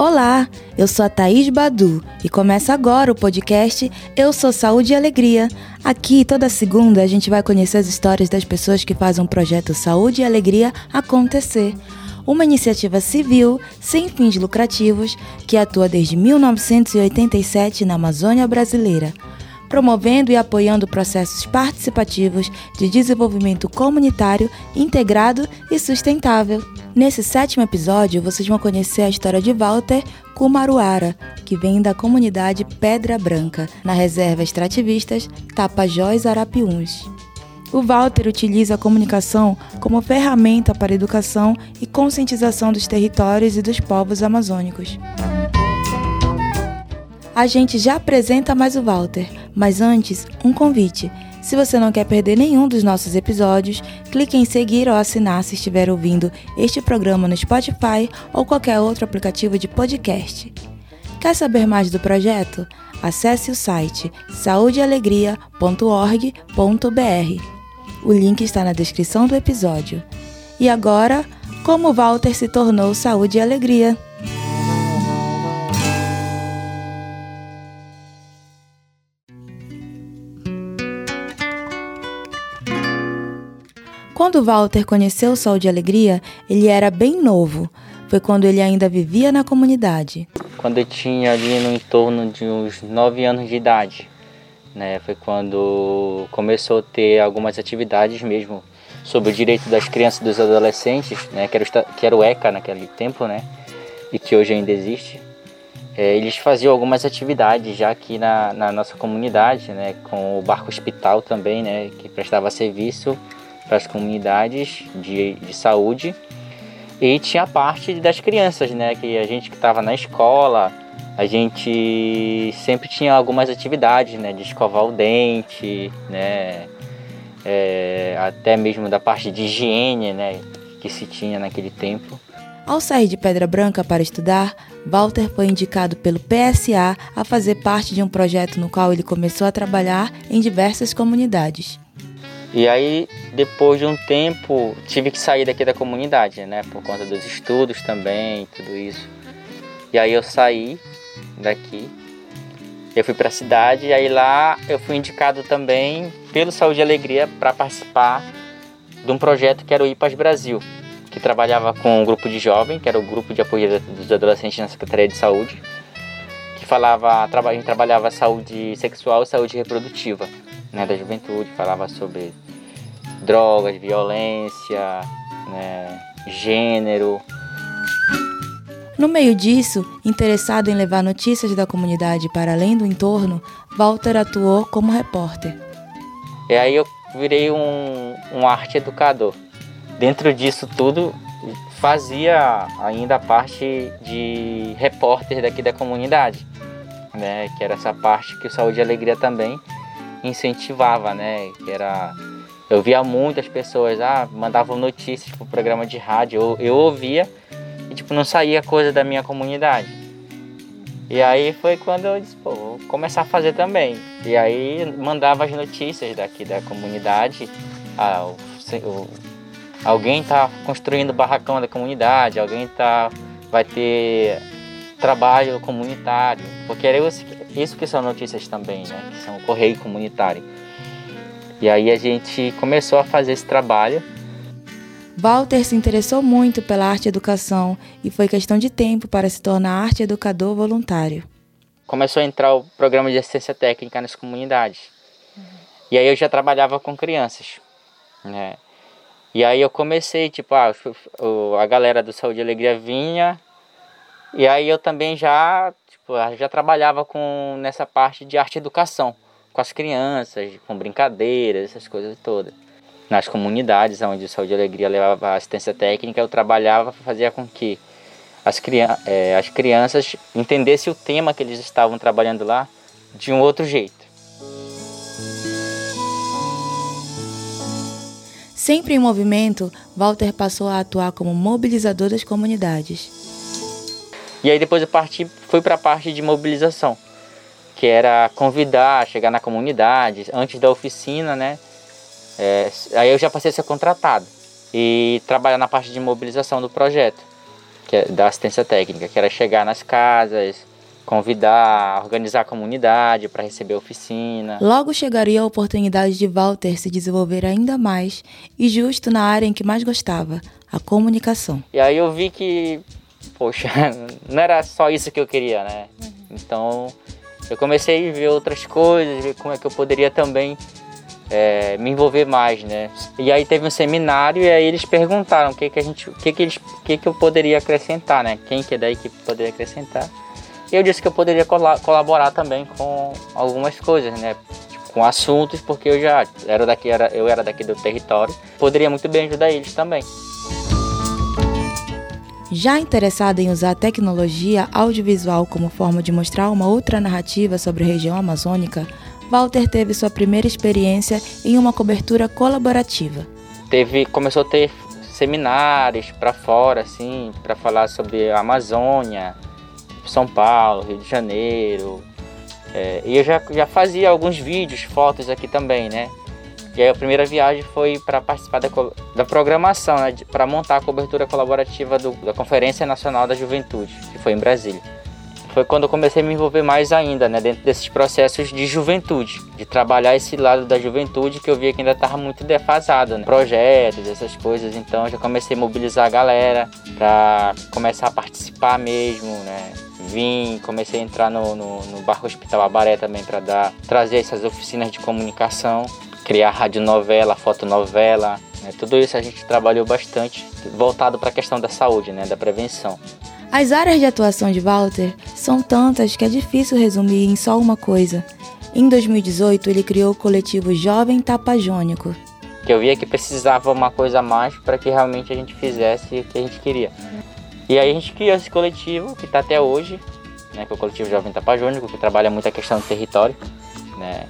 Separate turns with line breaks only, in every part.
Olá, eu sou a Thaís Badu e começa agora o podcast Eu Sou Saúde e Alegria. Aqui, toda segunda, a gente vai conhecer as histórias das pessoas que fazem o projeto Saúde e Alegria acontecer. Uma iniciativa civil, sem fins lucrativos, que atua desde 1987 na Amazônia brasileira promovendo e apoiando processos participativos de desenvolvimento comunitário integrado e sustentável. Nesse sétimo episódio, vocês vão conhecer a história de Walter Kumaruara, que vem da comunidade Pedra Branca, na reserva extrativistas Tapajós Arapiuns. O Walter utiliza a comunicação como ferramenta para educação e conscientização dos territórios e dos povos amazônicos. A gente já apresenta mais o Walter, mas antes, um convite. Se você não quer perder nenhum dos nossos episódios, clique em seguir ou assinar se estiver ouvindo este programa no Spotify ou qualquer outro aplicativo de podcast. Quer saber mais do projeto? Acesse o site saudealegria.org.br. O link está na descrição do episódio. E agora, como Walter se tornou Saúde e Alegria. Quando Walter conheceu o Sol de Alegria, ele era bem novo. Foi quando ele ainda vivia na comunidade.
Quando eu tinha ali no entorno de uns 9 anos de idade, né? Foi quando começou a ter algumas atividades mesmo sobre o direito das crianças e dos adolescentes, né? Que era o, que era o ECA naquele tempo, né? E que hoje ainda existe. É, eles faziam algumas atividades já aqui na, na nossa comunidade, né? Com o barco hospital também, né? Que prestava serviço para as comunidades de, de saúde. E tinha a parte das crianças, né? Que a gente que estava na escola, a gente sempre tinha algumas atividades, né? De escovar o dente, né? É, até mesmo da parte de higiene, né? Que se tinha naquele tempo.
Ao sair de Pedra Branca para estudar, Walter foi indicado pelo PSA a fazer parte de um projeto no qual ele começou a trabalhar em diversas comunidades.
E aí, depois de um tempo, tive que sair daqui da comunidade, né? Por conta dos estudos também, tudo isso. E aí eu saí daqui. Eu fui para a cidade e aí lá eu fui indicado também pelo Saúde e Alegria para participar de um projeto que era o IPAS Brasil, que trabalhava com um grupo de jovens, que era o grupo de apoio dos adolescentes na Secretaria de Saúde, que falava, a gente trabalhava saúde sexual e saúde reprodutiva né, da juventude, falava sobre drogas, violência, né, gênero.
No meio disso, interessado em levar notícias da comunidade para além do entorno, Walter atuou como repórter.
E aí eu virei um, um arte educador. Dentro disso tudo, fazia ainda a parte de repórter daqui da comunidade, né? Que era essa parte que o Saúde e Alegria também incentivava, né? Que era eu via muitas pessoas, ah, mandavam notícias pro programa de rádio, eu, eu ouvia e tipo não saía coisa da minha comunidade. E aí foi quando eu disse, pô, vou começar a fazer também. E aí mandava as notícias daqui da comunidade. Ah, o, o, alguém tá construindo barracão da comunidade, alguém tá vai ter trabalho comunitário, porque era isso, que são notícias também, né? Que são correio comunitário. E aí a gente começou a fazer esse trabalho.
Walter se interessou muito pela arte educação e foi questão de tempo para se tornar arte educador voluntário.
Começou a entrar o programa de assistência técnica nas comunidades. E aí eu já trabalhava com crianças, né? E aí eu comecei, tipo, ah, a galera do Saúde e Alegria vinha, e aí eu também já, tipo, já trabalhava com nessa parte de arte educação com as crianças, com brincadeiras, essas coisas todas. Nas comunidades onde o Saúde e Alegria levava assistência técnica, eu trabalhava fazer com que as, é, as crianças entendessem o tema que eles estavam trabalhando lá de um outro jeito.
Sempre em movimento, Walter passou a atuar como mobilizador das comunidades.
E aí depois eu parti, fui para a parte de mobilização que era convidar, chegar na comunidade, antes da oficina, né? É, aí eu já passei a ser contratado e trabalhar na parte de mobilização do projeto, que é da assistência técnica, que era chegar nas casas, convidar, organizar a comunidade para receber a oficina.
Logo chegaria a oportunidade de Walter se desenvolver ainda mais e justo na área em que mais gostava, a comunicação.
E aí eu vi que, poxa, não era só isso que eu queria, né? Então eu comecei a ver outras coisas, ver como é que eu poderia também é, me envolver mais, né? E aí teve um seminário e aí eles perguntaram o que que a gente, o que que eles, o que que eu poderia acrescentar, né? Quem que é da equipe poderia acrescentar? E eu disse que eu poderia colaborar também com algumas coisas, né? Tipo, com assuntos, porque eu já era daqui, era, eu era daqui do território, poderia muito bem ajudar eles também.
Já interessado em usar a tecnologia audiovisual como forma de mostrar uma outra narrativa sobre a região amazônica, Walter teve sua primeira experiência em uma cobertura colaborativa.
Teve, começou a ter seminários para fora, assim, para falar sobre a Amazônia, são Paulo, Rio de Janeiro. É, e eu já, já fazia alguns vídeos, fotos aqui também, né? E aí a primeira viagem foi para participar da, da programação, né? Para montar a cobertura colaborativa do, da Conferência Nacional da Juventude, que foi em Brasília. Foi quando eu comecei a me envolver mais ainda, né? Dentro desses processos de juventude, de trabalhar esse lado da juventude que eu via que ainda estava muito defasado, né? Projetos, essas coisas. Então já comecei a mobilizar a galera para começar a participar mesmo, né? vim, comecei a entrar no, no, no Barco Hospital Abaré também para dar trazer essas oficinas de comunicação, criar radionovela, fotonovela, né? tudo isso a gente trabalhou bastante, voltado para a questão da saúde, né? da prevenção.
As áreas de atuação de Walter são tantas que é difícil resumir em só uma coisa. Em 2018, ele criou o coletivo Jovem Tapajônico.
Que eu via que precisava uma coisa a mais para que realmente a gente fizesse o que a gente queria. E aí a gente criou esse coletivo que está até hoje, né, que é o coletivo Jovem Tapajônico, que trabalha muito a questão do território. Né?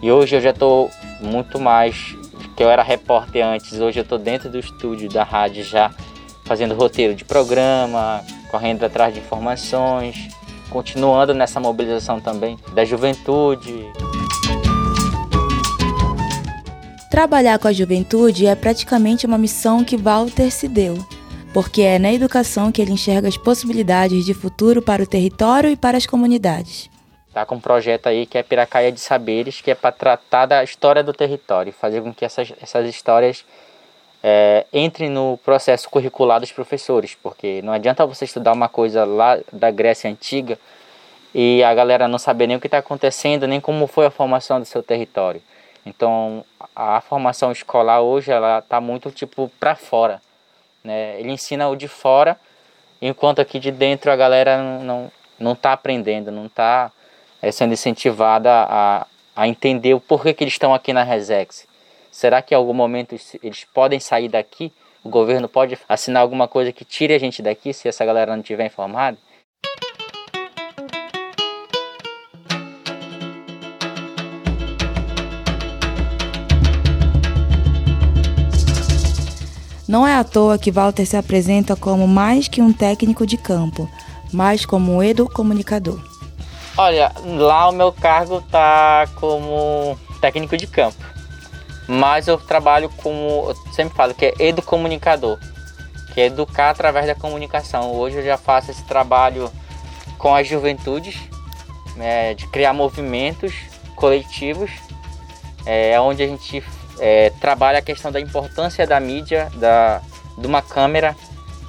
E hoje eu já estou muito mais, que eu era repórter antes, hoje eu estou dentro do estúdio da rádio já, fazendo roteiro de programa, correndo atrás de informações, continuando nessa mobilização também da juventude.
Trabalhar com a juventude é praticamente uma missão que Walter se deu porque é na educação que ele enxerga as possibilidades de futuro para o território e para as comunidades.
Está com um projeto aí que é Piracaia de Saberes, que é para tratar da história do território, fazer com que essas, essas histórias é, entrem no processo curricular dos professores, porque não adianta você estudar uma coisa lá da Grécia Antiga e a galera não saber nem o que está acontecendo, nem como foi a formação do seu território. Então, a formação escolar hoje ela está muito tipo para fora. Né? Ele ensina o de fora, enquanto aqui de dentro a galera não não está aprendendo, não está é, sendo incentivada a, a entender o porquê que eles estão aqui na Resex. Será que em algum momento eles podem sair daqui? O governo pode assinar alguma coisa que tire a gente daqui se essa galera não estiver informada?
Não é à toa que Walter se apresenta como mais que um técnico de campo, mas como um educomunicador.
Olha, lá o meu cargo tá como técnico de campo, mas eu trabalho como, eu sempre falo que é educomunicador, que é educar através da comunicação. Hoje eu já faço esse trabalho com as juventudes, né, de criar movimentos coletivos, é, onde a gente é, trabalha a questão da importância da mídia, da, de uma câmera,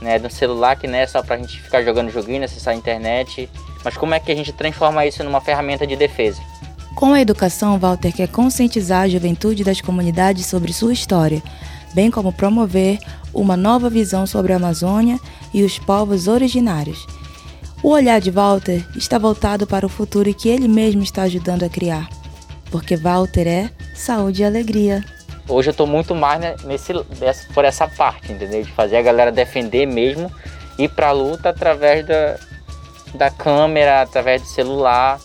né, do celular, que não é só para a gente ficar jogando joguinho, acessar a internet, mas como é que a gente transforma isso numa ferramenta de defesa.
Com a educação, Walter quer conscientizar a juventude das comunidades sobre sua história, bem como promover uma nova visão sobre a Amazônia e os povos originários. O olhar de Walter está voltado para o futuro que ele mesmo está ajudando a criar, porque Walter é saúde e alegria
hoje eu tô muito mais nesse, por essa parte, entendeu? De fazer a galera defender mesmo, ir pra luta através da, da câmera, através do celular,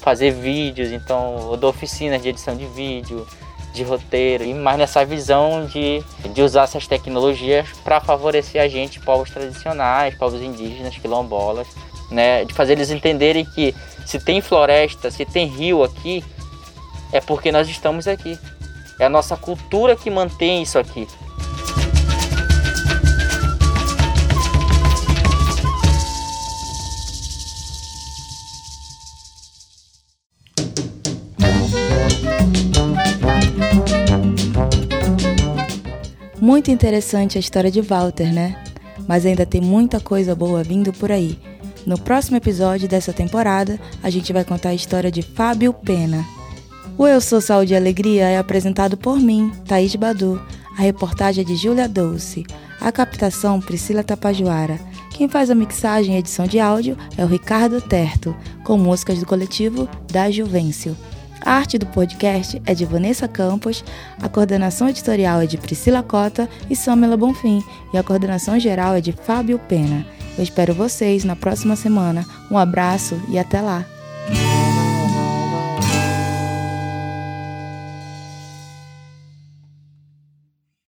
fazer vídeos. Então eu dou oficinas de edição de vídeo, de roteiro, e mais nessa visão de, de usar essas tecnologias para favorecer a gente, povos tradicionais, povos indígenas, quilombolas, né? De fazer eles entenderem que se tem floresta, se tem rio aqui, é porque nós estamos aqui. É a nossa cultura que mantém isso aqui.
Muito interessante a história de Walter, né? Mas ainda tem muita coisa boa vindo por aí. No próximo episódio dessa temporada, a gente vai contar a história de Fábio Pena. O Eu Sou Saúde e Alegria é apresentado por mim, Thaís Badu. A reportagem é de Júlia Dolce. A captação, Priscila Tapajoara. Quem faz a mixagem e edição de áudio é o Ricardo Terto, com músicas do coletivo Da Juvencio. A arte do podcast é de Vanessa Campos, a coordenação editorial é de Priscila Cota e Samela Bonfim, e a coordenação geral é de Fábio Pena. Eu espero vocês na próxima semana. Um abraço e até lá!